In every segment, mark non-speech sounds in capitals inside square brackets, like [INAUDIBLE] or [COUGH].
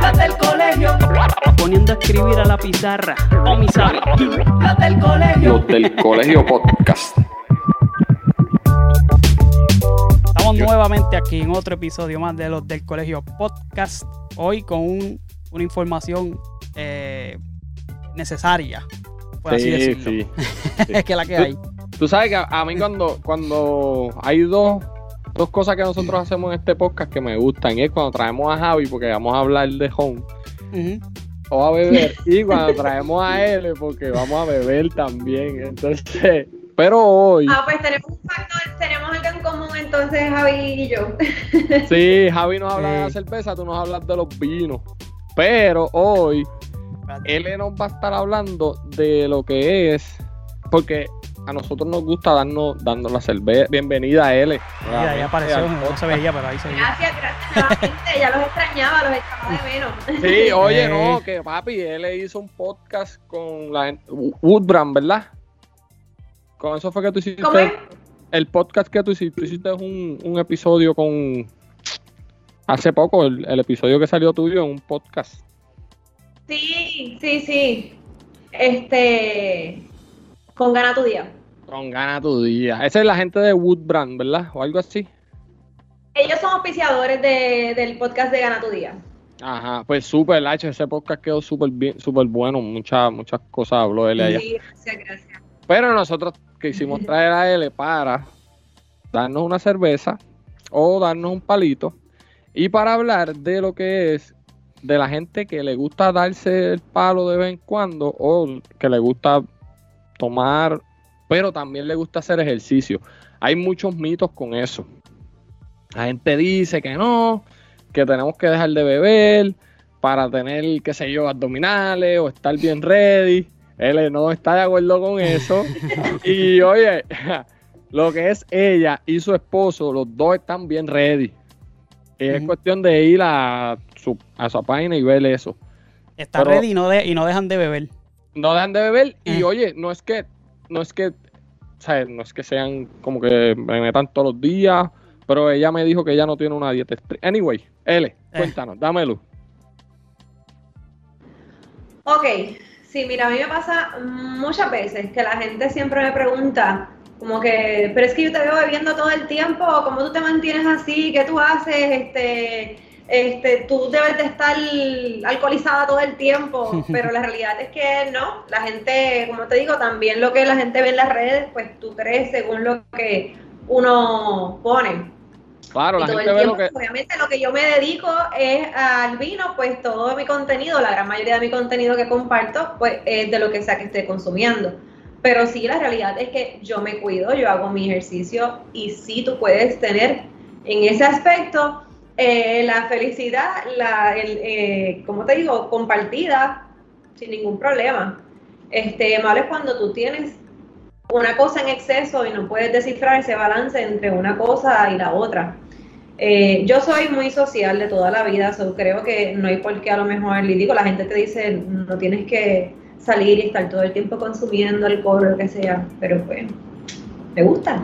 Las del colegio. Poniendo a escribir a la pizarra. O mi sabe. Las del colegio. Los del colegio podcast. Estamos nuevamente aquí en otro episodio más de los del colegio podcast. Hoy con un- una información eh, necesaria. Por así decirlo. sí. [LAUGHS] es que la que hay. Tú sabes que a, a mí cuando, cuando hay dos, dos cosas que nosotros hacemos en este podcast que me gustan, y es cuando traemos a Javi, porque vamos a hablar de home, o a beber, [LAUGHS] y cuando traemos a él, porque vamos a beber también. Entonces, pero hoy, Ah, pues tenemos un factor, tenemos algo en común entonces Javi y yo. [LAUGHS] sí, Javi nos habla de la cerveza, tú nos hablas de los vinos. Pero hoy, él nos va a estar hablando de lo que es, porque a nosotros nos gusta darnos, darnos la cerveza. Bienvenida a él. Mira, ya apareció, no se veía, pero ahí se veía. Gracias, gracias nuevamente. Ya los extrañaba, los echaba de menos. Sí, [LAUGHS] oye, Eh. no, que papi, él le hizo un podcast con la gente- Woodbrand, ¿verdad? Con eso fue que tú hiciste ¿Cómo es? el podcast que tú hiciste. Tú hiciste un, un episodio con. Hace poco, el, el episodio que salió tuyo en un podcast. Sí, sí, sí. Este. Con gana tu día. Con gana tu día. Esa es la gente de Woodbrand, ¿verdad? O algo así. Ellos son auspiciadores de- del podcast de Gana tu día. Ajá, pues súper, H, ese podcast quedó súper bien, súper bueno. Muchas, muchas cosas habló él allá. Sí, gracias, gracias. Pero nosotros quisimos [LAUGHS] traer a él para darnos una cerveza o darnos un palito y para hablar de lo que es de la gente que le gusta darse el palo de vez en cuando o que le gusta tomar, pero también le gusta hacer ejercicio. Hay muchos mitos con eso. La gente dice que no, que tenemos que dejar de beber para tener, qué sé yo, abdominales o estar bien ready. Él no está de acuerdo con eso. [LAUGHS] y oye, [LAUGHS] lo que es ella y su esposo, los dos están bien ready. Y es cuestión de ir a su, a su página y ver eso. Está Pero- ready y no, de- y no dejan de beber. No dejan de beber y Eh. oye, no es que, no es que, o sea, no es que sean como que me metan todos los días, pero ella me dijo que ella no tiene una dieta estricta. Anyway, L, cuéntanos, dámelo. Ok, sí, mira, a mí me pasa muchas veces que la gente siempre me pregunta, como que, pero es que yo te veo bebiendo todo el tiempo, ¿cómo tú te mantienes así? ¿Qué tú haces? Este, este, tú debes de estar alcoholizada todo el tiempo, [LAUGHS] pero la realidad es que no, la gente, como te digo, también lo que la gente ve en las redes, pues tú crees según lo que uno pone. Claro, Y la todo gente el ve lo tiempo, que, obviamente, lo que yo me dedico es al vino, pues todo mi contenido, la gran mayoría de mi contenido que comparto, pues es de lo que sea que esté consumiendo. Pero sí, la realidad es que yo me cuido, yo hago mi ejercicio y sí tú puedes tener en ese aspecto eh, la felicidad, la, el, eh, ¿cómo te digo? Compartida sin ningún problema. Este, malo es cuando tú tienes una cosa en exceso y no puedes descifrar ese balance entre una cosa y la otra. Eh, yo soy muy social de toda la vida, so creo que no hay por qué a lo mejor, y digo, la gente te dice, no tienes que salir y estar todo el tiempo consumiendo alcohol o lo que sea, pero pues, me gusta. [LAUGHS]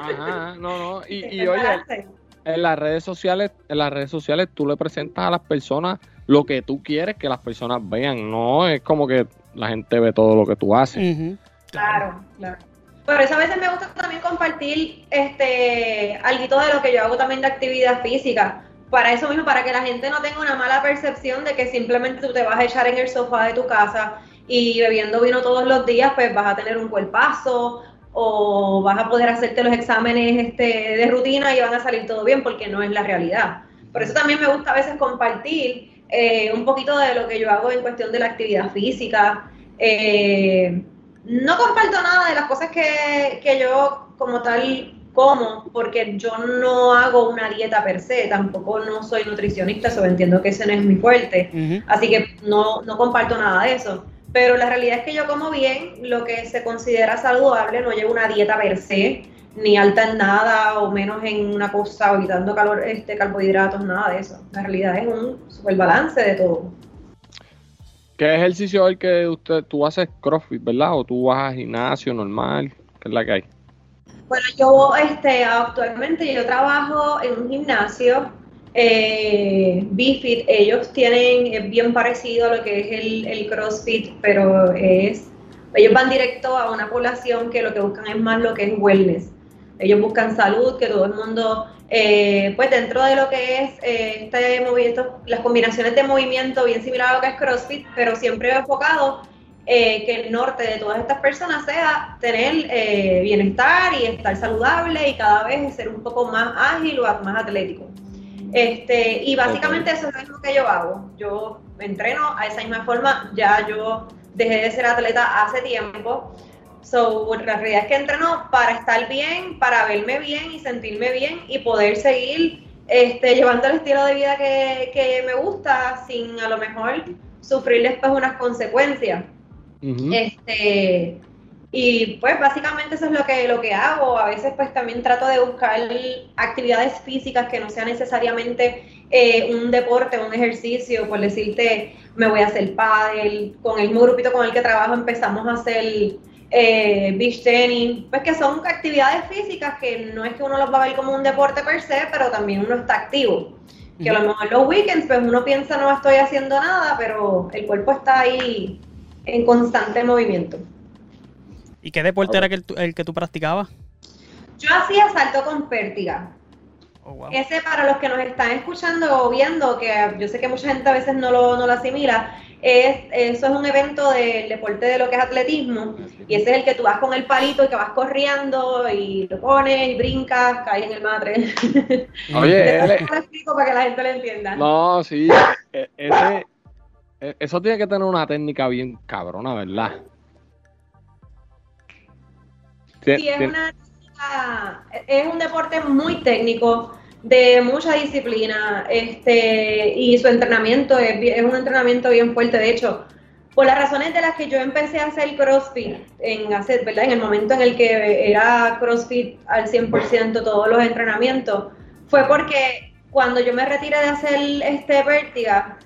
Ajá, no, no, y, y oye, Separarse. En las redes sociales, en las redes sociales tú le presentas a las personas lo que tú quieres que las personas vean, no es como que la gente ve todo lo que tú haces. Claro, claro. Pero eso a veces me gusta también compartir este algo de lo que yo hago también de actividad física. Para eso mismo, para que la gente no tenga una mala percepción de que simplemente tú te vas a echar en el sofá de tu casa y bebiendo vino todos los días, pues vas a tener un cuerpazo o vas a poder hacerte los exámenes este, de rutina y van a salir todo bien, porque no es la realidad. Por eso también me gusta a veces compartir eh, un poquito de lo que yo hago en cuestión de la actividad física. Eh, no comparto nada de las cosas que, que yo como tal como, porque yo no hago una dieta per se, tampoco no soy nutricionista, solo entiendo que ese no es mi fuerte, así que no, no comparto nada de eso. Pero la realidad es que yo como bien lo que se considera saludable, no llevo una dieta per se, ni alta en nada o menos en una cosa, evitando calor, este, carbohidratos, nada de eso. La realidad es un super balance de todo. ¿Qué ejercicio es el que usted, tú haces CrossFit, verdad? ¿O tú vas al gimnasio normal? ¿Qué es la que hay? Bueno, yo este, actualmente yo trabajo en un gimnasio, eh, BFIT, ellos tienen bien parecido a lo que es el, CrossFit, pero es, ellos van directo a una población que lo que buscan es más lo que es wellness. Ellos buscan salud, que todo el mundo, eh, pues dentro de lo que es eh, este movimiento, las combinaciones de movimiento bien similar a lo que es CrossFit, pero siempre enfocado eh, que el norte de todas estas personas sea tener bienestar y estar saludable y cada vez ser un poco más ágil o más atlético. Este, y básicamente eso es lo que yo hago. Yo entreno a esa misma forma, ya yo dejé de ser atleta hace tiempo So, la realidad es que entreno para estar bien, para verme bien y sentirme bien y poder seguir este, llevando el estilo de vida que, me gusta sin a lo mejor sufrir después unas consecuencias. Este, y pues básicamente eso es lo que, lo que hago. A veces pues también trato de buscar actividades físicas que no sean necesariamente eh, un deporte, un ejercicio. Por decirte, me voy a hacer pádel. Con el grupito con el que trabajo empezamos a hacer eh, beach tennis, pues que son actividades físicas que no es que uno los va a ver como un deporte per se, pero también uno está activo. Que a lo mejor los weekends, pues uno piensa no estoy haciendo nada, pero el cuerpo está ahí en constante movimiento. ¿Y qué deporte era el, el que tú practicabas? Yo hacía salto con pértiga. Oh, Ese para los que nos están escuchando o viendo, que yo sé que mucha gente a veces no lo, no lo asimila, es, eso es un evento del deporte de lo que es atletismo y ese es el que tú vas con el palito y que vas corriendo y lo pones y brincas, caes en el matre. [LAUGHS] Oye, lo explico para que la gente lo entienda. No, sí, e, ese, e, eso tiene que tener una técnica bien cabrona, ¿verdad? Sí, es una es un deporte muy técnico de mucha disciplina este y su entrenamiento es, es, un entrenamiento bien fuerte. De hecho, por las razones de las que yo empecé a hacer CrossFit, en, hacer, ¿verdad? en el momento en el que era CrossFit al 100% todos los entrenamientos, fue porque cuando yo me retiré de hacer este Vertiga,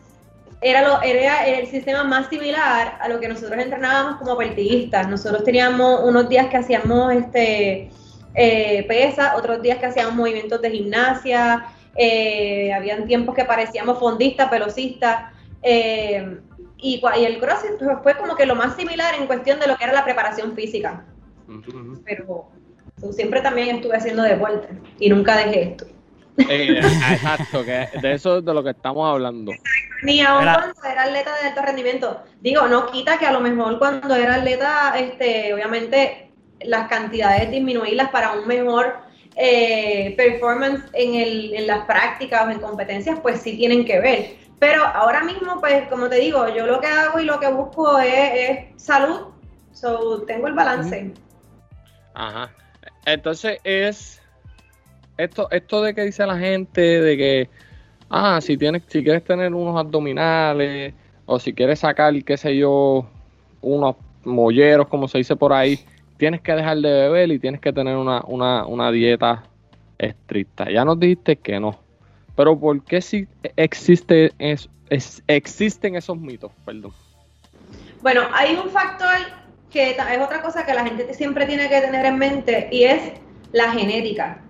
era, lo, era el sistema más similar a lo que nosotros entrenábamos como vertiguistas. Nosotros teníamos unos días que hacíamos este eh, pesa, otros días que hacíamos movimientos de gimnasia, eh, habían tiempos que parecíamos fondistas, velocistas, eh, y, el CrossFit fue como que lo más similar en cuestión de lo que era la preparación física. Pero siempre también estuve haciendo deporte y nunca dejé esto. Eh, exacto, que de eso es de lo que estamos hablando. Ni aún cuando era atleta de alto rendimiento. Digo, no quita que a lo mejor cuando era atleta, este, obviamente las cantidades disminuirlas para un mejor eh, performance en, el, en las prácticas o en competencias, pues sí tienen que ver. Pero ahora mismo, pues como te digo, yo lo que hago y lo que busco es, salud, so, tengo el balance. Ajá. Entonces es esto, esto de que dice la gente de que, ah, si tienes, si quieres tener unos abdominales o si quieres sacar, qué sé yo, unos molleros, como se dice por ahí, tienes que dejar de beber y tienes que tener una, una, una dieta estricta. Ya nos dijiste que no. Pero ¿por qué si es, existen esos mitos? Perdón. Bueno, hay un factor que es otra cosa que la gente siempre tiene que tener en mente y es la genética.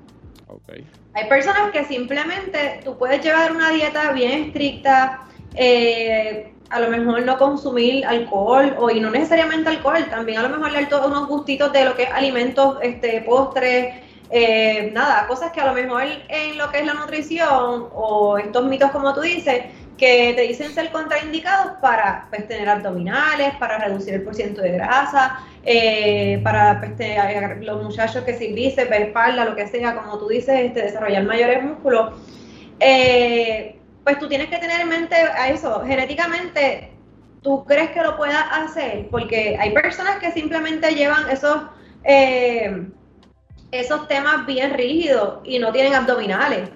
Okay. Hay personas que simplemente tú puedes llevar una dieta bien estricta, eh, a lo mejor no consumir alcohol o y no necesariamente alcohol, también a lo mejor dar todos unos gustitos de lo que es alimentos, este, postres, eh, nada, cosas que a lo mejor en lo que es la nutrición o estos mitos como tú dices, que te dicen ser contraindicados para pues, tener abdominales, para reducir el porcentaje de grasa, eh, para pues, los muchachos que si bíceps, espalda, lo que sea, como tú dices, este, desarrollar mayores músculos. Eh, pues tú tienes que tener en mente a eso, genéticamente, ¿tú crees que lo puedas hacer? Porque hay personas que simplemente llevan esos, eh, esos temas bien rígidos y no tienen abdominales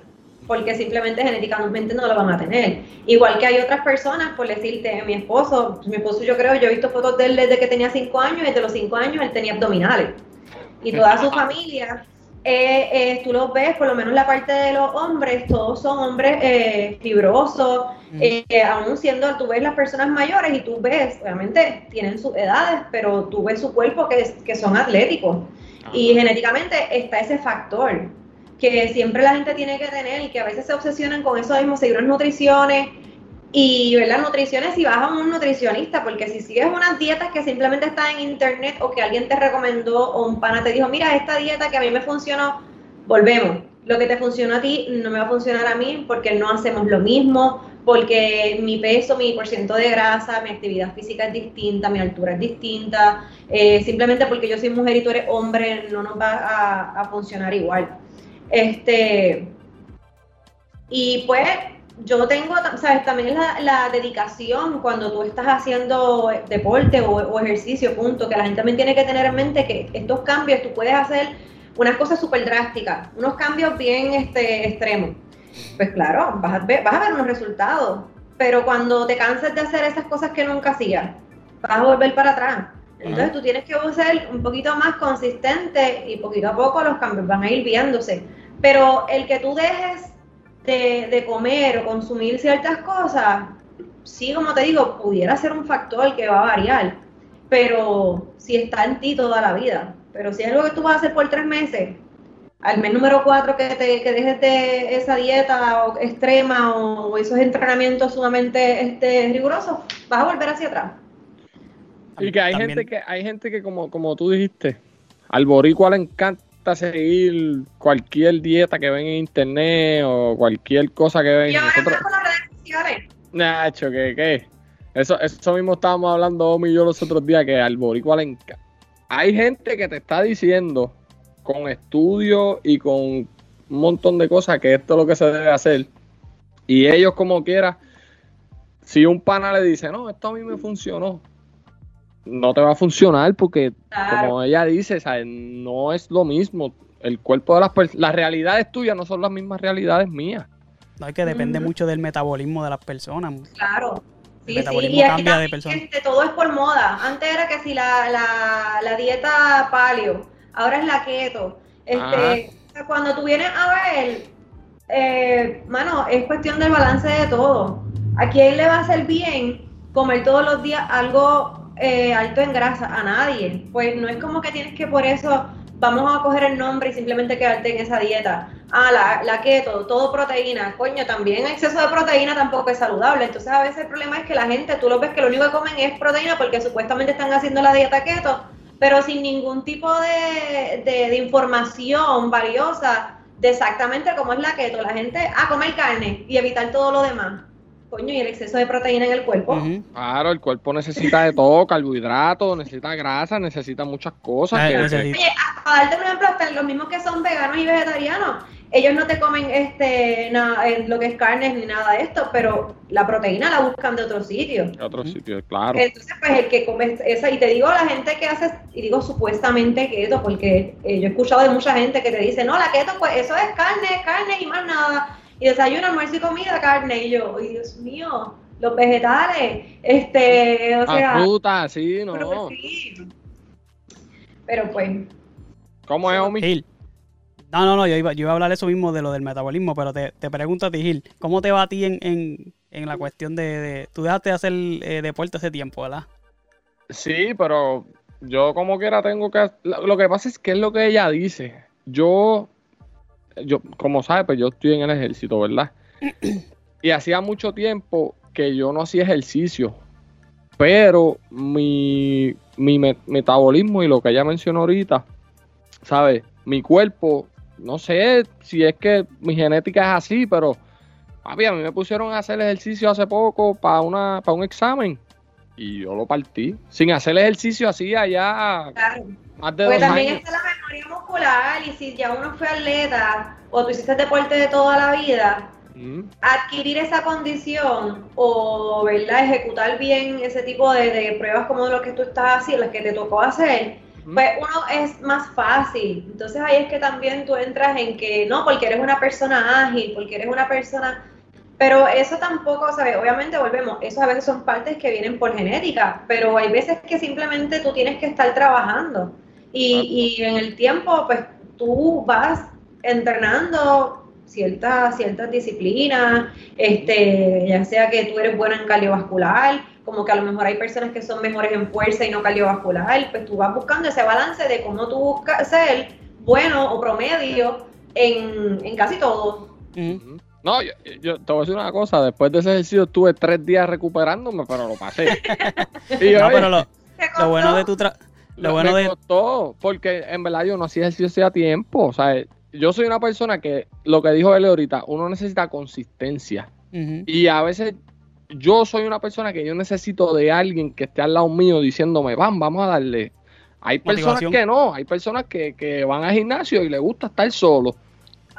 porque simplemente genéticamente no lo van a tener. Igual que hay otras personas, por decirte, mi esposo, mi esposo yo creo, yo he visto fotos de él desde que tenía 5 años y desde los 5 años él tenía abdominales. Y toda su familia, eh, eh, tú los ves, por lo menos la parte de los hombres, todos son hombres eh, fibrosos, aún siendo, tú ves las personas mayores y tú ves, obviamente tienen sus edades, pero tú ves su cuerpo que, que son atléticos. Y genéticamente está ese factor que siempre la gente tiene que tener y que a veces se obsesionan con eso mismo, seguir unas nutriciones y ver las nutriciones si vas a un nutricionista, porque si sigues unas dietas que simplemente están en internet o que alguien te recomendó o un pana te dijo, mira, esta dieta que a mí me funcionó, volvemos. Lo que te funciona a ti no me va a funcionar a mí porque no hacemos lo mismo, porque mi peso, mi porcentaje de grasa, mi actividad física es distinta, mi altura es distinta, eh, simplemente porque yo soy mujer y tú eres hombre no nos va a funcionar igual. Este, y pues yo tengo, sabes, también la, dedicación cuando tú estás haciendo deporte o, ejercicio, punto, que la gente también tiene que tener en mente que estos cambios tú puedes hacer unas cosas súper drásticas, unos cambios bien este, extremos. Pues claro, vas a, ver, vas a ver unos resultados, pero cuando te canses de hacer esas cosas que nunca hacías, vas a volver para atrás. Entonces tú tienes que ser un poquito más consistente y poquito a poco los cambios van a ir viéndose. Pero el que tú dejes de, comer o consumir ciertas cosas, sí, como te digo, pudiera ser un factor que va a variar, pero si está en ti toda la vida. Pero si es algo que tú vas a hacer por tres meses, al mes número cuatro que, te, que dejes de esa dieta extrema o, esos entrenamientos sumamente este, rigurosos, vas a volver hacia atrás. Y que hay gente que hay gente que como, como tú dijiste, al boricua le encanta seguir cualquier dieta que ven en internet o cualquier cosa que ven. Y ahora Nosotros... con las redes sociales. Nacho. ¿qué? Eso, eso mismo estábamos hablando Omi y yo los otros días, que al boricua le encanta. Hay gente que te está diciendo con estudios y con un montón de cosas que esto es lo que se debe hacer. Y ellos como quiera, si un pana le dice, no, esto a mí me funcionó, no te va a funcionar porque, como ella dice, no es lo mismo. El cuerpo de las personas, las realidades tuyas no son las mismas realidades mías. No, es que depende mucho del metabolismo de las personas. Claro. Sí, el metabolismo cambia de persona. Este, todo es por moda. Antes era que si la, la, la dieta paleo, ahora es la keto. Este, cuando tú vienes a ver, eh, mano, es cuestión del balance de todo. ¿A quién le va a hacer bien comer todos los días algo eh, alto en grasa a nadie. Pues no es como que tienes que por eso vamos a coger el nombre y simplemente quedarte en esa dieta. Ah, la, la keto, todo proteína. Coño, también exceso de proteína tampoco es saludable. Entonces a veces el problema es que la gente, tú lo ves que lo único que comen es proteína porque supuestamente están haciendo la dieta keto, pero sin ningún tipo de, de, información valiosa de exactamente cómo es la keto. La gente, ah, comer carne y evitar todo lo demás coño, y el exceso de proteína en el cuerpo. Claro, el cuerpo necesita de todo, carbohidratos, necesita grasa, necesita muchas cosas. Oye, para darte un ejemplo, hasta los mismos que son veganos y vegetarianos, ellos no te comen este nada, lo que es carne ni nada de esto, pero la proteína la buscan de otro sitio. De otro sitio, claro. Entonces, pues el que come esa, y te digo la gente que hace, y digo supuestamente keto, porque eh, yo he escuchado de mucha gente que te dice, no, la keto, pues eso es carne, carne y más nada y desayuno, almuerzo y comida, carne. Y yo, ay Dios mío, los vegetales, este, o sea. fruta, sí, no. Pero, pues. ¿Cómo es, Omi? Gil. No, no, no, yo iba, yo iba a hablar eso mismo de lo del metabolismo, pero te, te pregunto a ti, Gil, ¿cómo te va a ti en, en, en la cuestión de, de, Tú dejaste de hacer eh, deporte hace tiempo, ¿verdad? Sí, pero yo como quiera tengo que... Lo que pasa es que es lo que ella dice. Yo yo, como sabes, pues yo estoy en el ejército, ¿verdad? [CLEARS THROAT] Y hacía mucho tiempo que yo no hacía ejercicio, pero mi, mi me- metabolismo y lo que ella mencionó ahorita, ¿sabes? Mi cuerpo, no sé si es que mi genética es así, pero papi, a mí me pusieron a hacer ejercicio hace poco para una para un examen y yo lo partí. Sin hacer ejercicio así allá Claro. más de dos también años. está la memoria muscular y si ya uno fue atleta o tú hiciste deporte de toda la vida, Mm, adquirir esa condición o ¿verdad? ejecutar bien ese tipo de, de pruebas como lo que tú estás haciendo, las que te tocó hacer, mm. pues uno es más fácil. Entonces ahí es que también tú entras en que no, porque eres una persona ágil, porque eres una persona... Pero eso tampoco, ¿sabes? Obviamente volvemos, eso a veces son partes que vienen por genética, pero hay veces que simplemente tú tienes que estar trabajando. Y, y en el tiempo, pues tú vas entrenando ciertas ciertas disciplinas, este, ya sea que tú eres buena en cardiovascular, como que a lo mejor hay personas que son mejores en fuerza y no cardiovascular, pues tú vas buscando ese balance de cómo tú buscas ser bueno o promedio en, en casi todo. No, yo, yo te voy a decir una cosa, después de ese ejercicio estuve tres días recuperándome, pero lo pasé. [LAUGHS] Y yo, No, pero lo, ¿Te lo bueno de tu tra- lo me bueno de costó, porque en verdad yo no hacía ejercicio hacía tiempo, o sea, yo soy una persona que, lo que dijo él ahorita, uno necesita consistencia, y a veces yo soy una persona que yo necesito de alguien que esté al lado mío diciéndome, van, vamos a darle. Hay personas que no, hay personas que, que van al gimnasio y les gusta estar solo.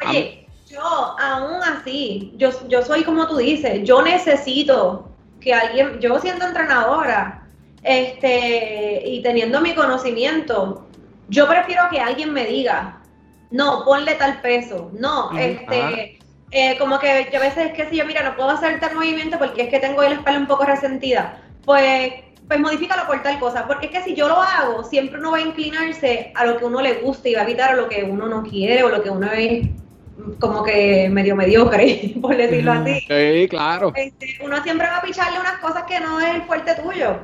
Oye, yo aún así, yo, yo soy como tú dices, yo necesito que alguien, yo siendo entrenadora, este, y teniendo mi conocimiento, yo prefiero que alguien me diga, no, ponle tal peso, no, este, eh, como que yo a veces es que si yo, mira, no puedo hacer tal movimiento porque es que tengo la espalda un poco resentida, pues, pues modifícalo por tal cosa, porque es que si yo lo hago, siempre uno va a inclinarse a lo que uno le gusta y va a evitar a lo que uno no quiere o lo que uno es como que medio mediocre, [LAUGHS] por decirlo así. Sí, claro. Este, uno siempre va a picharle unas cosas que no es el fuerte tuyo.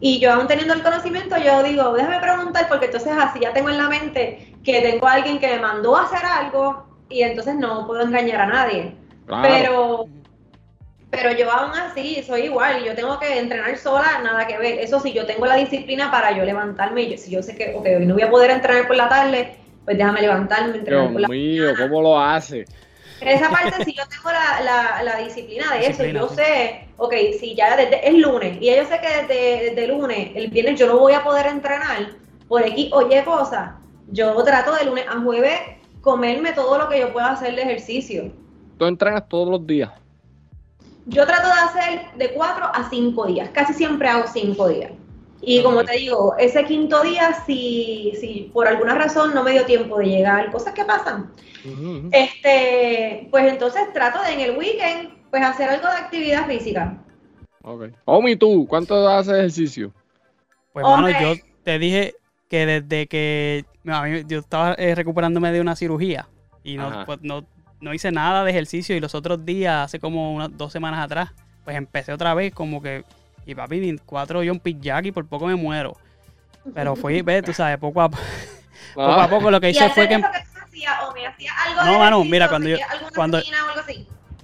Y yo aún teniendo el conocimiento, yo digo, déjame preguntar, porque entonces así ya tengo en la mente que tengo a alguien que me mandó a hacer algo y entonces no puedo engañar a nadie. claro. Pero, pero yo aún así soy igual, yo tengo que entrenar sola, nada que ver. Eso sí, yo tengo la disciplina para yo levantarme, y yo- si yo sé que, ok, hoy no voy a poder entrenar por la tarde, pues déjame levantarme, entrenar Dios por la mío, ¿cómo lo hace? Esa parte sí yo tengo la, la, la disciplina de eso, yo sí. sé, ok, si ya desde, es lunes, y yo sé que desde, desde lunes, el viernes yo no voy a poder entrenar, por aquí, oye cosa, yo trato de lunes a jueves comerme todo lo que yo pueda hacer de ejercicio. Tú entrenas todos los días. Yo trato de hacer de cuatro a cinco días, casi siempre hago cinco días. Y como te digo, ese quinto día, si, si por alguna razón no me dio tiempo de llegar, cosas que pasan, este, pues entonces trato de en el weekend, pues hacer algo de actividad física. Ok. Omi, tú, ¿cuánto haces ejercicio? Pues, Hombre. yo te dije que desde que a mí- yo estaba eh, recuperándome de una cirugía y no, pues, no, no hice nada de ejercicio y los otros días, hace como unas dos semanas atrás, pues empecé otra vez como que, y papi, cuatro jumping jack y por poco me muero. Pero fui, ve, tú sabes, poco a, [LAUGHS] poco Ah, a poco lo que ¿Y hice fue que eso que tú hacías, o me hacías algo No, mano, mira, cuando yo- cuando-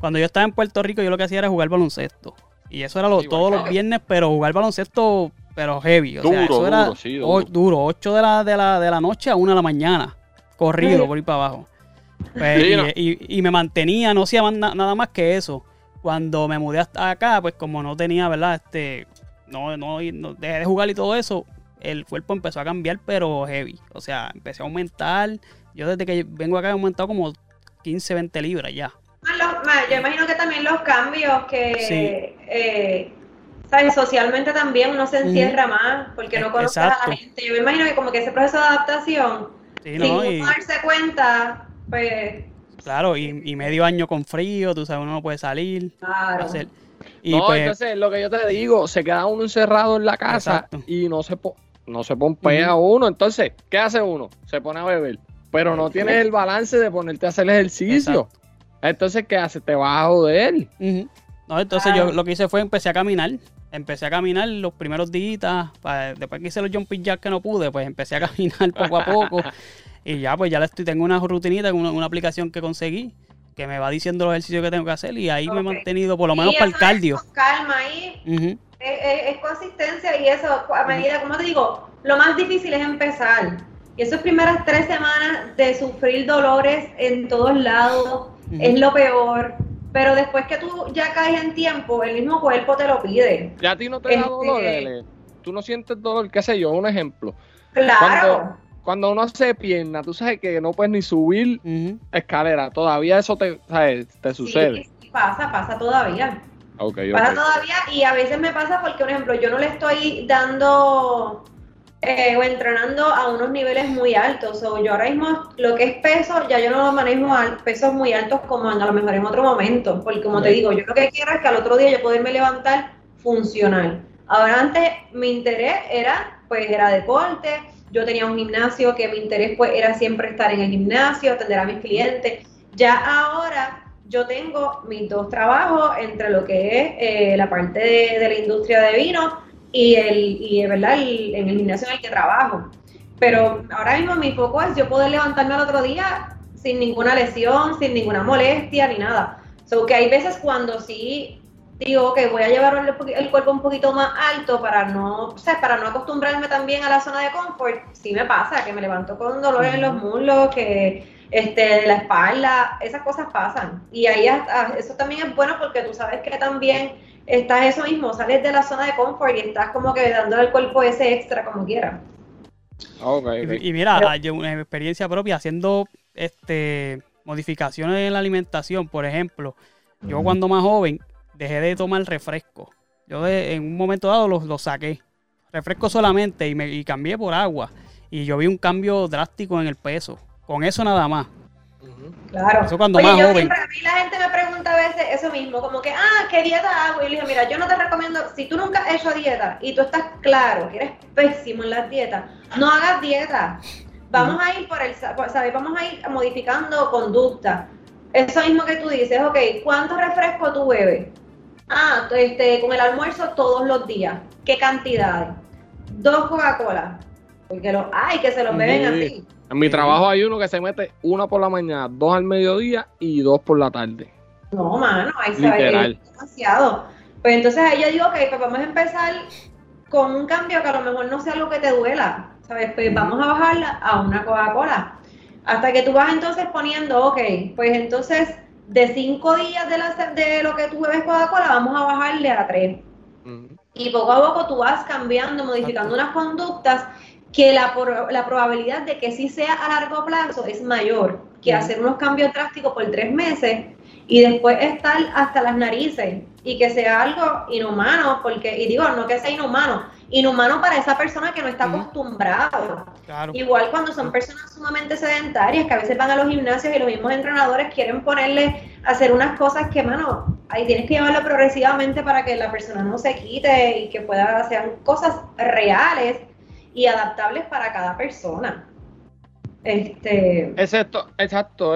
cuando yo estaba en Puerto Rico yo lo que hacía era jugar baloncesto. Y eso era lo, Igual todos los viernes, pero jugar baloncesto, pero heavy. O sea, Duro, eso era duro, sí, o- duro. duro, 8 de la, de, la, de la noche a 1 de la mañana. Corrido por ir para abajo. Pues, Sí, y, no. y- y me mantenía, no hacía nada más que eso. Cuando me mudé hasta acá, pues como no tenía, ¿verdad? Este, no, no, no- dejé de jugar y todo eso, el cuerpo empezó a cambiar, pero heavy. O sea, empecé a aumentar. Yo desde que vengo acá he aumentado como 15, 20 libras ya. Más, yo imagino que también los cambios que, Sí. eh, ¿sabes? Socialmente también uno se encierra más porque no E- conoces a la gente. Yo me imagino que como que ese proceso de adaptación, Sí, sin ¿no? Y, darse cuenta, pues, claro, y, y medio año con frío, tú sabes, uno no puede salir. claro. hacer- y no, pues, entonces lo que yo te digo, se queda uno encerrado en la casa Exacto. y no se, po- no se pompea uno. Entonces, ¿qué hace uno? Se pone a beber. Pero no tienes el balance de ponerte a hacer ejercicio. Entonces, ¿qué hace? Te vas a joder. No, entonces Claro. yo lo que hice fue empecé a caminar. Empecé a caminar los primeros días. después que hice los jumping jacks que no pude, pues empecé a [LAUGHS] caminar poco a poco. Y ya, pues ya le estoy, tengo una rutinita, una, una aplicación que conseguí que me va diciendo los ejercicios que tengo que hacer. Y ahí me he mantenido, por lo Y menos para el es cardio. con calma ahí. Es, consistencia y eso, a medida, como te digo, lo más difícil es empezar. Y esas primeras tres semanas de sufrir dolores en todos lados es lo peor. Pero después que tú ya caes en tiempo, el mismo cuerpo te lo pide. Ya a ti no te da Este- dolor, Lele? Tú no sientes dolor, qué sé yo, un ejemplo. Claro. Cuando, cuando uno hace pierna, tú sabes que no puedes ni subir escalera. Todavía eso te, ¿sabes? te sucede. Sí, sí, pasa, pasa todavía. Ok, Pasa todavía y a veces me pasa porque, por ejemplo, yo no le estoy dando eh, o entrenando a unos niveles muy altos. O yo ahora mismo lo que es peso, ya yo no lo manejo a pesos muy altos como en- a lo mejor en otro momento. Porque como te digo, yo lo que quiero es que al otro día yo poderme levantar funcional. Ahora antes mi interés era, pues era deporte, yo tenía un gimnasio que mi interés pues era siempre estar en el gimnasio, atender a mis clientes. Ya ahora yo tengo mis dos trabajos entre lo que es eh, la parte de, la industria de vino y el y verdad el- en el gimnasio en el que trabajo. Pero ahora mismo mi foco es yo poder levantarme al otro día sin ninguna lesión, sin ninguna molestia ni nada. So que hay veces cuando sí digo que voy a llevar el, cuerpo un poquito más alto para no, o sea, para no acostumbrarme también a la zona de confort, sí me pasa que me levanto con dolor en los muslos, que este de la espalda, esas cosas pasan. Y ahí hasta- eso también es bueno porque tú sabes que también estás eso mismo, sales de la zona de confort y estás como que dándole al cuerpo ese extra como quieras. Ok, ok. Y, y mira, Pero- yo una experiencia propia haciendo este modificaciones en la alimentación, por ejemplo, yo cuando más joven dejé de tomar refresco. Yo de- en un momento dado los lo saqué. Refresco solamente y me y cambié por agua. Y yo vi un cambio drástico en el peso. Con eso nada más. Claro. Eso cuando Oye, más yo joven. siempre, a mí la gente me pregunta a veces eso mismo, como que, ah, ¿qué dieta hago? Y le dije, mira, yo no te recomiendo, si tú nunca has hecho dieta y tú estás claro que eres pésimo en las dietas, no hagas dieta. Vamos a ir por el, ¿sabes? Vamos a ir modificando conducta. Eso mismo que tú dices, ok, ¿cuánto refresco tú bebes? Ah, este, con el almuerzo todos los días. ¿Qué cantidades? Dos Coca-Cola. Porque los hay que se los beben Sí. así. En mi trabajo hay uno que se mete una por la mañana, dos al mediodía y dos por la tarde. No, mano, ahí se va Literal. demasiado. Pues entonces ahí yo digo, ok, pues vamos a empezar con un cambio que a lo mejor no sea lo que te duela, ¿sabes? Pues vamos a bajarla a una Coca-Cola. Hasta que tú vas entonces poniendo, ok, pues entonces de cinco días de, la, de lo que tú bebes Coca-Cola, vamos a bajarle a tres. Y poco a poco tú vas cambiando, modificando unas conductas que la, la probabilidad de que sí sea a largo plazo es mayor que hacer unos cambios drásticos por tres meses y después estar hasta las narices y que sea algo inhumano, porque, y digo, no que sea inhumano, inhumano para esa persona que no está acostumbrado. Claro. Igual cuando son personas sumamente sedentarias que a veces van a los gimnasios y los mismos entrenadores quieren ponerle a hacer unas cosas que, mano, ahí tienes que llevarlo progresivamente para que la persona no se quite y que pueda hacer cosas reales y adaptables para cada persona. Este, Exacto, exacto.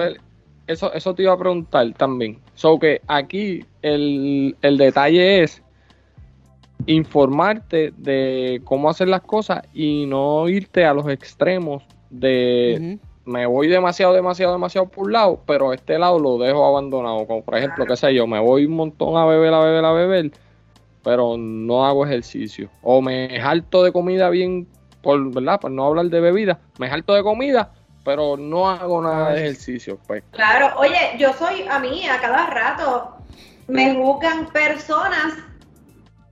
Eso, eso te iba a preguntar también. So que aquí el, el detalle es informarte de cómo hacer las cosas y no irte a los extremos de me voy demasiado, demasiado, demasiado por un lado, pero este lado lo dejo abandonado. Como por ejemplo, qué sé yo, me voy un montón a beber, a beber, a beber, pero no hago ejercicio. O me harto de comida bien, por verdad, por no hablar de bebida, me harto de comida, pero no hago nada de ejercicio. Pues Claro, oye, yo soy a mí, a cada rato me juzgan personas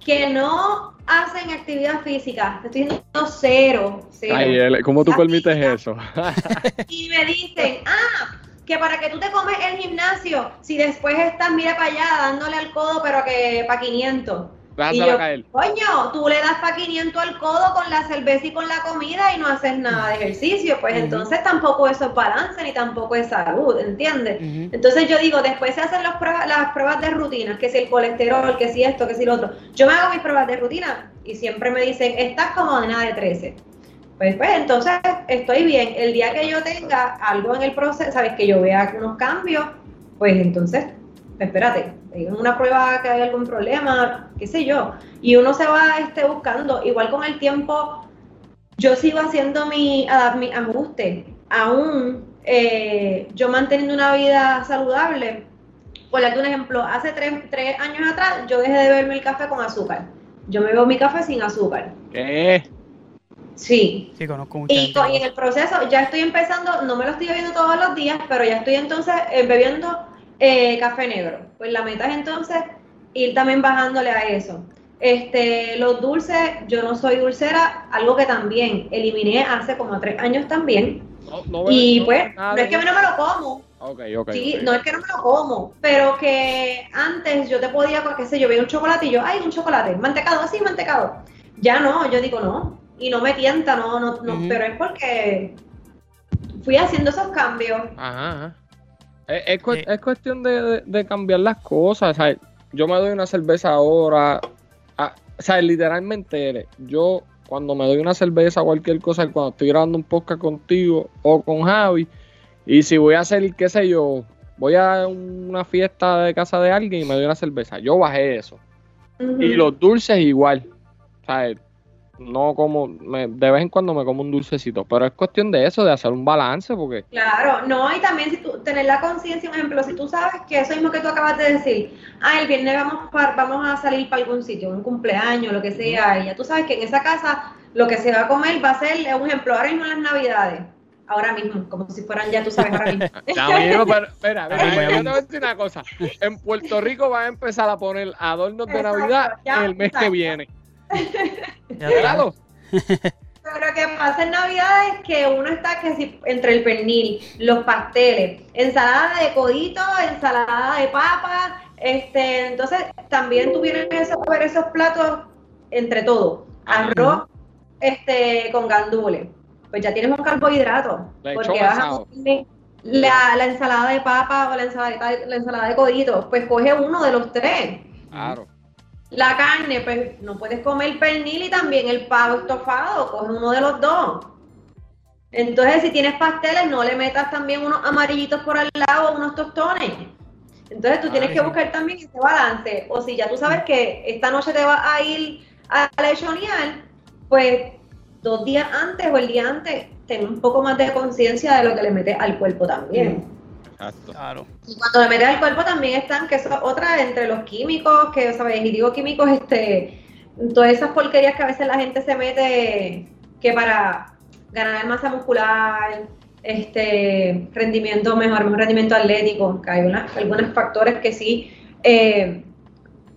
que no hacen actividad física. Te estoy diciendo cero, cero. Ay, ¿cómo tú permites física. eso? [LAUGHS] Y me dicen, ah, que para que tú te comes el gimnasio, si después estás, mira para allá, dándole al codo, pero que para 500. Y yo, caer. coño, tú le das para 500 al codo con la cerveza y con la comida y no haces nada de ejercicio. Pues entonces tampoco eso es balance ni tampoco es salud, ¿entiendes? Entonces yo digo, después se hacen los pruebas- las pruebas de rutina, que si el colesterol, que si esto, que si lo otro. Yo me hago mis pruebas de rutina y siempre me dicen, estás como nena de 13. Pues, pues entonces estoy bien. El día que yo tenga algo en el proceso, sabes, que yo vea unos cambios, pues entonces, espérate, en una prueba que hay algún problema, qué sé yo. Y uno se va este, buscando, igual con el tiempo, yo sigo haciendo mi, mi ajuste, aún eh, yo manteniendo una vida saludable. Por darte un ejemplo, hace tres, tres años atrás yo dejé de beberme el café con azúcar. Yo me bebo mi café sin azúcar. ¿Qué? Sí. Sí, conozco mucha Y, y en el proceso ya estoy empezando, no me lo estoy bebiendo todos los días, pero ya estoy entonces eh, bebiendo eh, café negro. Pues la meta es entonces ir también bajándole a eso. Este, los dulces, yo no soy dulcera, algo que también eliminé hace como tres años también. No, no Y no pues, no es que no me lo como, Ok, ok. sí, no es que no me lo como, pero que antes yo te podía, qué sé yo, veía un chocolate y yo, ay, un chocolate, mantecado, sí, mantecado. Ya no, yo digo no, y no me tienta, no, no, no, pero es porque fui haciendo esos cambios. Ajá, ajá. Es, es cu- Eh. es cuestión de, de- de cambiar las cosas. ¿sabes? Yo me doy una cerveza ahora. ah, o sea, literalmente, yo cuando me doy una cerveza o cualquier cosa, cuando estoy grabando un podcast contigo o con Javi, y si voy a hacer, qué sé yo, voy a una fiesta de casa de alguien y me doy una cerveza, yo bajé eso. Y los dulces igual. ¿sabes? No como, me- de vez en cuando me como un dulcecito, pero es cuestión de eso, de hacer un balance, porque Claro, no, y también si tú, tener la conciencia, un ejemplo, si tú sabes que eso mismo que tú acabas de decir, ah, el viernes vamos, pa- vamos a salir para algún sitio, un cumpleaños, lo que sea, y ya tú sabes que en esa casa lo que se va a comer va a ser, un ejemplo, ahora mismo en las navidades, ahora mismo, como si fueran ya tú sabes ahora mismo. [LAUGHS] Ya, amigo, pero, espera, [LAUGHS] voy, yo te voy a decir una cosa. En Puerto Rico van a empezar a poner adornos de Exacto, Navidad ya, el mes que viene. Claro. [LAUGHS] Pero lo que pasa en Navidad es que uno está que si, entre el pernil, los pasteles, ensalada de codito, ensalada de papa, este, entonces también tú vienes a ver esos platos entre todo, arroz, este, con gandules, pues ya tienes un carbohidrato, porque vas a la, la ensalada de papa o la ensalada, la ensalada de codito, pues coge uno de los tres. Claro. La carne, pues no puedes comer pernil y también el pavo estofado, coge uno de los dos. Entonces, si tienes pasteles, no le metas también unos amarillitos por al lado o unos tostones. Entonces, tú Ah, tienes que buscar también ese balance. O si ya tú sabes que esta noche te vas a ir a lechonear, pues dos días antes o el día antes, ten un poco más de conciencia de lo que le metes al cuerpo también. Exacto. Claro. Y cuando le metes al cuerpo también están, que eso es otra entre los químicos, que, ¿sabes? Y digo químicos, este, todas esas porquerías que a veces la gente se mete, que para ganar masa muscular, este, rendimiento mejor, mejor rendimiento atlético, que hay unas- algunos factores que sí eh,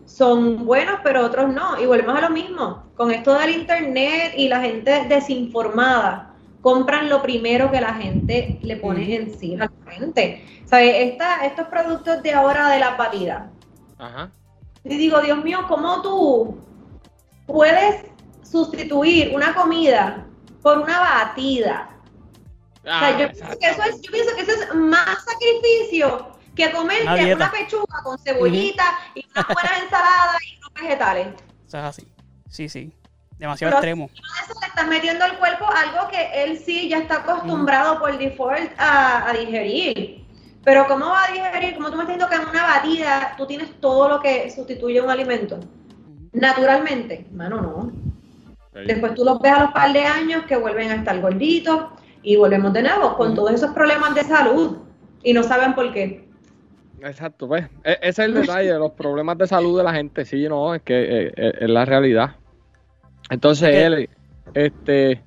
son buenos, pero otros no. Y volvemos a lo mismo, con esto del internet y la gente desinformada, compran lo primero que la gente le pone encima a la gente. ¿Sabes? Esta, estos productos de ahora de las batidas. Ajá. Y digo, Dios mío, ¿cómo tú puedes sustituir una comida por una batida? O sea, Ah, yo, pienso que eso es, yo pienso que eso es más sacrificio que comer Una pechuga con cebollita y unas buenas ensaladas y unos vegetales. Eso es así. Sí, sí. Demasiado Pero- extremo. Eso le estás metiendo al cuerpo algo que él sí ya está acostumbrado por default a, a digerir. Pero ¿cómo va a digerir? Como tú me estás diciendo que en una batida tú tienes todo lo que sustituye un alimento. Naturalmente, mano, no. Después tú los ves a los par de años que vuelven a estar gorditos y volvemos de nuevo con todos esos problemas de salud y no saben por qué. Exacto, pues. e- Ese es el detalle, los problemas de salud de la gente. Sí, no, es que eh, eh, es la realidad. Entonces, él, este,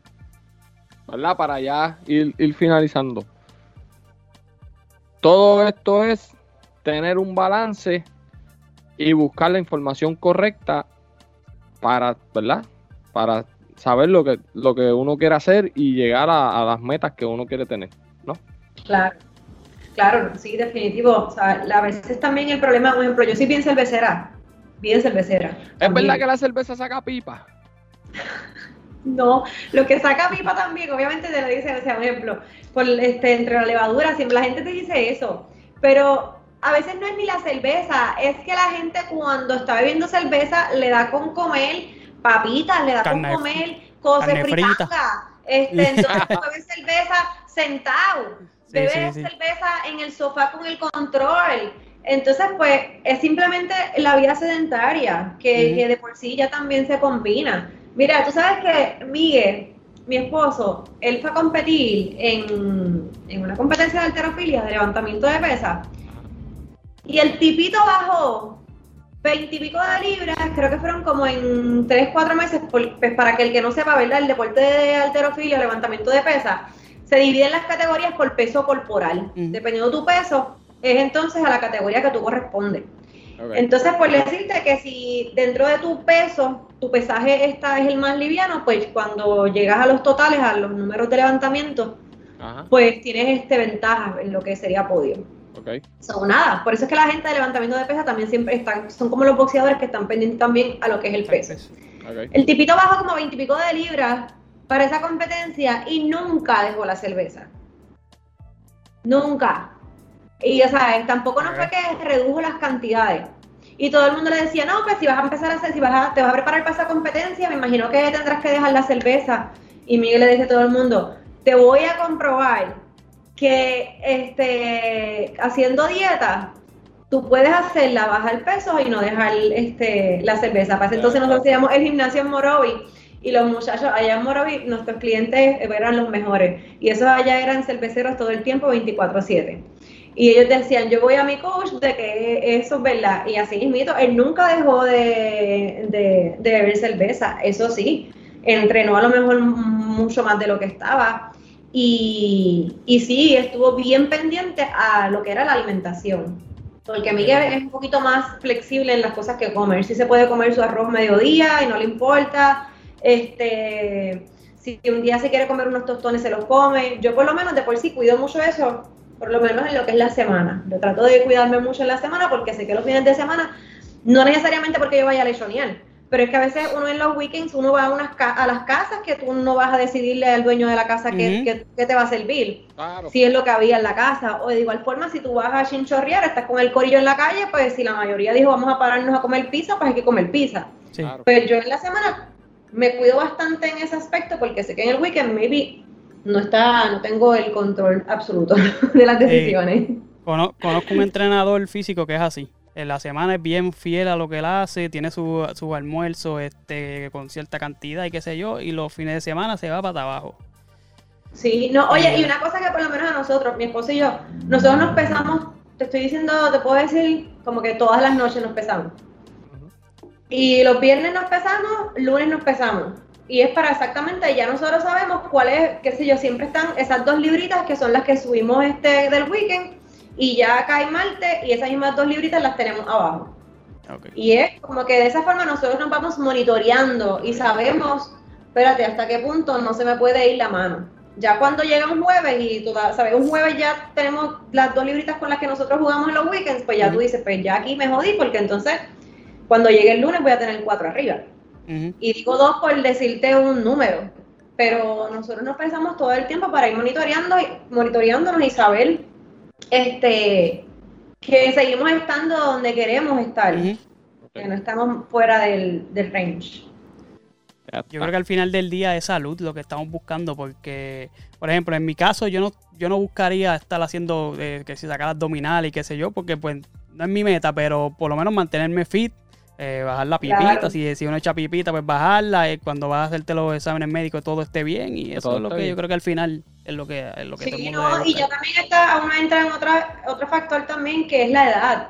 ¿verdad? Para ya ir, ir finalizando. Todo esto es tener un balance y buscar la información correcta para, ¿verdad? Para saber lo que, lo que uno quiere hacer y llegar a, a las metas que uno quiere tener, ¿no? Claro, claro, sí, definitivo. O sea, a veces también el problema, por ejemplo, yo soy bien cervecera, bien cervecera. ¿Es también. verdad que la cerveza saca pipa? No, lo que saca pipa también, obviamente te lo dice, o sea, por ejemplo, por este, entre la levadura, siempre la gente te dice eso, pero a veces no es ni la cerveza, es que la gente cuando está bebiendo cerveza le da con comer papitas, le da Carne- con comer cosas fritas, este, [LAUGHS] entonces bebe cerveza sentado, Sí, bebe sí, sí. cerveza en el sofá con el control. Entonces, pues, es simplemente la vida sedentaria, que, que de por sí ya también se combina. Mira, tú sabes que Miguel, mi esposo, él fue a competir en, en una competencia de alterofilia, de levantamiento de pesas, y el tipito bajó 20 y pico de libras, creo que fueron como en 3, 4 meses, por- pues para que el que no sepa, ¿verdad? El deporte de alterofilia, levantamiento de pesa, se divide en las categorías por peso corporal. Dependiendo de tu peso, es entonces a la categoría que tú correspondes. Entonces, por decirte que si dentro de tu peso, tu pesaje está es el más liviano, pues cuando llegas a los totales, a los números de levantamiento, Ajá, pues tienes este ventaja en lo que sería podio. ok. Son nada, por eso es que la gente de levantamiento de pesas también siempre están, son como los boxeadores que están pendientes también a lo que es el peso. El tipito bajó como 20 y pico de libras para esa competencia y nunca dejó la cerveza. Nunca. Y o sea, tampoco no fue que redujo las cantidades. Y todo el mundo le decía, no, pues si vas a empezar a hacer, si vas a, te vas a preparar para esa competencia, me imagino que tendrás que dejar la cerveza. Y Miguel le dice a todo el mundo, te voy a comprobar que este haciendo dieta tú puedes hacerla, bajar peso y no dejar este, la cerveza. Para entonces nosotros teníamos el gimnasio en Morovi y los muchachos allá en Morovi, nuestros clientes eran los mejores. Y esos allá eran cerveceros todo el tiempo, 24-7. Y ellos decían, yo voy a mi coach de que eso es verdad. Y así mismito, él nunca dejó de, de, de beber cerveza, eso sí. Entrenó a lo mejor mucho más de lo que estaba. Y, y sí, estuvo bien pendiente a lo que era la alimentación. Porque Miguel es un poquito más flexible en las cosas que come. Él sí se puede comer su arroz mediodía y no le importa. Este, si un día se quiere comer unos tostones, se los come. Yo por lo menos de por sí cuido mucho eso, por lo menos en lo que es la semana. Yo trato de cuidarme mucho en la semana porque sé que los fines de semana, no necesariamente porque yo vaya a lechonear, pero es que a veces uno en los weekends, uno va a, unas ca- a las casas que tú no vas a decidirle al dueño de la casa qué, Ujú. qué- qué te va a servir Claro. si es lo que había en la casa. O de igual forma, si tú vas a chinchorrear, estás con el corillo en la calle, pues si la mayoría dijo vamos a pararnos a comer pizza, pues hay que comer pizza. Sí. Claro. Pero yo en la semana me cuido bastante en ese aspecto porque sé que en el weekend maybe no está, no tengo el control absoluto [LAUGHS] de las decisiones. Cono- conozco un entrenador físico que es así. En la semana es bien fiel a lo que él hace, tiene su, su almuerzo este, con cierta cantidad y qué sé yo, y los fines de semana se va para abajo. Sí, no, oye, y una cosa que por lo menos a nosotros, mi esposo y yo, nosotros nos pesamos, te estoy diciendo, te puedo decir, como que todas las noches nos pesamos. Y los viernes nos pesamos, lunes nos pesamos. Y es para exactamente, ya nosotros sabemos cuál es, qué sé yo, siempre están esas dos libritas que son las que subimos este del weekend y ya cae martes y esas mismas dos libritas las tenemos abajo. Y es como que de esa forma nosotros nos vamos monitoreando y sabemos, espérate, hasta qué punto no se me puede ir la mano. Ya cuando llega un jueves y tú sabes, un jueves ya tenemos las dos libritas con las que nosotros jugamos en los weekends, pues ya tú Ujú. dices, pues ya aquí me jodí porque entonces cuando llegue el lunes voy a tener cuatro arriba. Y digo dos por decirte un número. Pero nosotros nos pensamos todo el tiempo para ir monitoreando y monitoreándonos y saber este que seguimos estando donde queremos estar, que no estamos fuera del, del range. Yo creo que al final del día es salud lo que estamos buscando, porque, por ejemplo, en mi caso yo no, yo no buscaría estar haciendo eh, que si sacar abdominal y qué sé yo, porque pues no es mi meta, pero por lo menos mantenerme fit, eh, bajar la pipita, Claro. si, si uno echa pipita, pues bajarla, eh, cuando vas a hacerte los exámenes médicos todo esté bien, y eso todo es lo que bien. yo creo que al final es lo que, es lo que todo el Sí, mundo no, debe y ya buscar. también está, uno entra en otra, otro factor también que es la edad.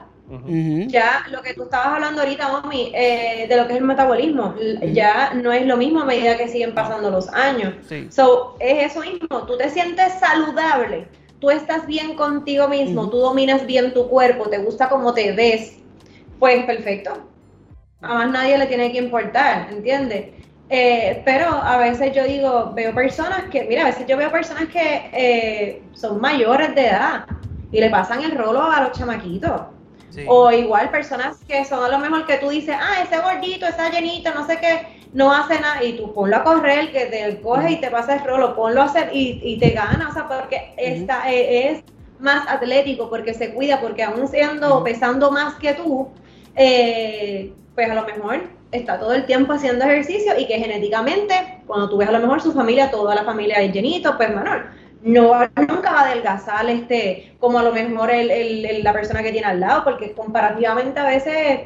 Ya lo que tú estabas hablando ahorita, Omi, eh, de lo que es el metabolismo, ya no es lo mismo a medida que siguen pasando los años. Sí. So, es eso mismo, tú te sientes saludable, tú estás bien contigo mismo, Ujú. tú dominas bien tu cuerpo, te gusta cómo te ves, pues perfecto. A más nadie le tiene que importar, ¿entiendes? Eh, pero a veces yo digo, veo personas que, mira, a veces yo veo personas que eh, son mayores de edad y le pasan el rolo a los chamaquitos. Sí. O igual personas que son a lo mejor que tú dices, ah, ese gordito, esa llenita, no sé qué, no hace nada, y tú ponlo a correr, que te coge y te pasa el rolo, ponlo a hacer y, y te gana, o sea, porque está, eh, es más atlético, porque se cuida, porque aún siendo, pesando más que tú, eh, pues a lo mejor está todo el tiempo haciendo ejercicio y que genéticamente, cuando tú ves a lo mejor su familia, toda la familia es llenito, pues menor. No va- nunca va a adelgazar este, como a lo mejor el- el- el- la persona que tiene al lado, porque comparativamente a veces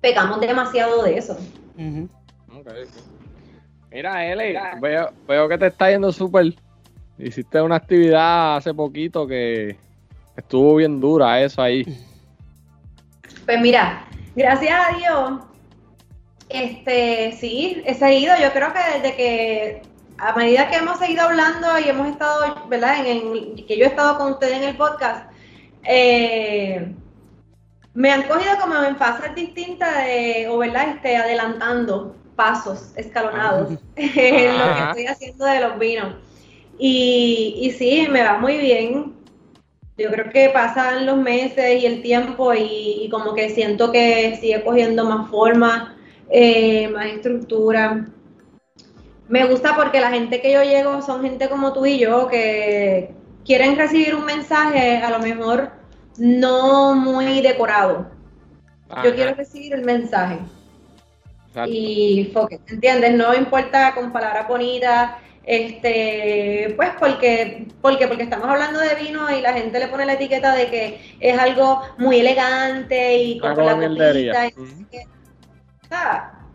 pecamos demasiado de eso. Ujú. Ok, ok. Mira, Eli, veo, veo que te está yendo súper. Hiciste una actividad hace poquito que estuvo bien dura, eso ahí. Pues mira, Gracias a Dios, este, sí, he seguido. Yo creo que desde que, a medida que hemos seguido hablando y hemos estado, ¿verdad? En, que yo he estado con ustedes en el podcast, eh, me han cogido como en fases distintas de, o verdad, este, adelantando pasos escalonados [LAUGHS] en lo que estoy haciendo de los vinos. Y, y sí, me va muy bien. Yo creo que pasan los meses y el tiempo y, como que siento que sigue cogiendo más forma, eh, más estructura. Me gusta porque la gente que yo llego son gente como tú y yo que quieren recibir un mensaje a lo mejor no muy decorado. Yo quiero recibir el mensaje. Y focus, ¿entiendes? No importa con palabras bonitas, este, pues porque, porque, porque estamos hablando de vino y la gente le pone la etiqueta de que es algo muy elegante y con la copita.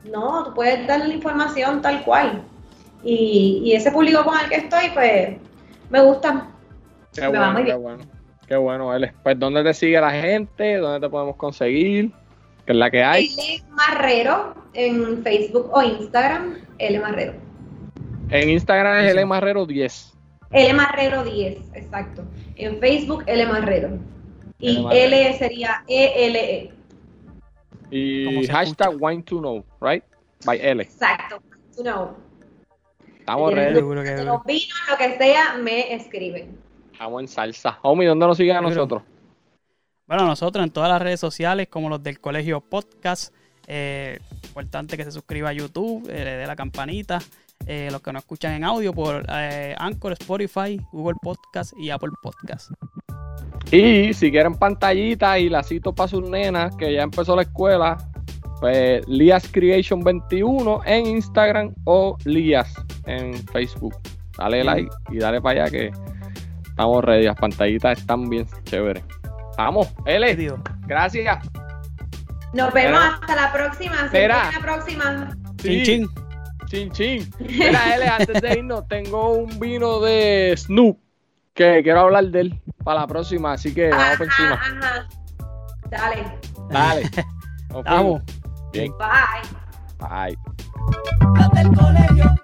no, tú puedes dar la información tal cual. Y, y ese público con el que estoy, pues, me gusta. Qué bueno, qué bueno. Qué bueno, L. Pues, ¿dónde te sigue la gente? ¿Dónde te podemos conseguir? ¿Qué es la que hay? L Marrero en Facebook o Instagram, L Marrero. En Instagram es L Marrero 10. L Marrero 10, exacto. En Facebook, L Marrero. Y L, sería ELE. E. Y hashtag wine to know, right? By L. Exacto, to know. Estamos ready. Los vinos, lo que sea, me escriben. Estamos en salsa. Homie, ¿dónde nos siguen a nosotros? Bueno, nosotros en todas las redes sociales, como los del Colegio Podcast. Eh, importante que se suscriba a YouTube, eh, le dé la campanita. Eh, los que no escuchan en audio por Anchor, Spotify, Google Podcast y Apple Podcast. Y si quieren pantallita y la cito para sus nenas, que ya empezó la escuela, pues Lias Creation 21 en Instagram o Lias en Facebook. Dale like y dale para allá que estamos ready. Las pantallitas están bien chéveres. Vamos, L. Gracias. Nos vemos hasta la próxima. Hasta la próxima. Chin, chin. Chin, chin. [LAUGHS] Mira, L, antes de irnos, tengo un vino de Snoop que quiero hablar de él para la próxima, así que vamos por encima. Ajá. Dale. Dale. [LAUGHS] Vamos. Bien. Bye. Bye. colegio.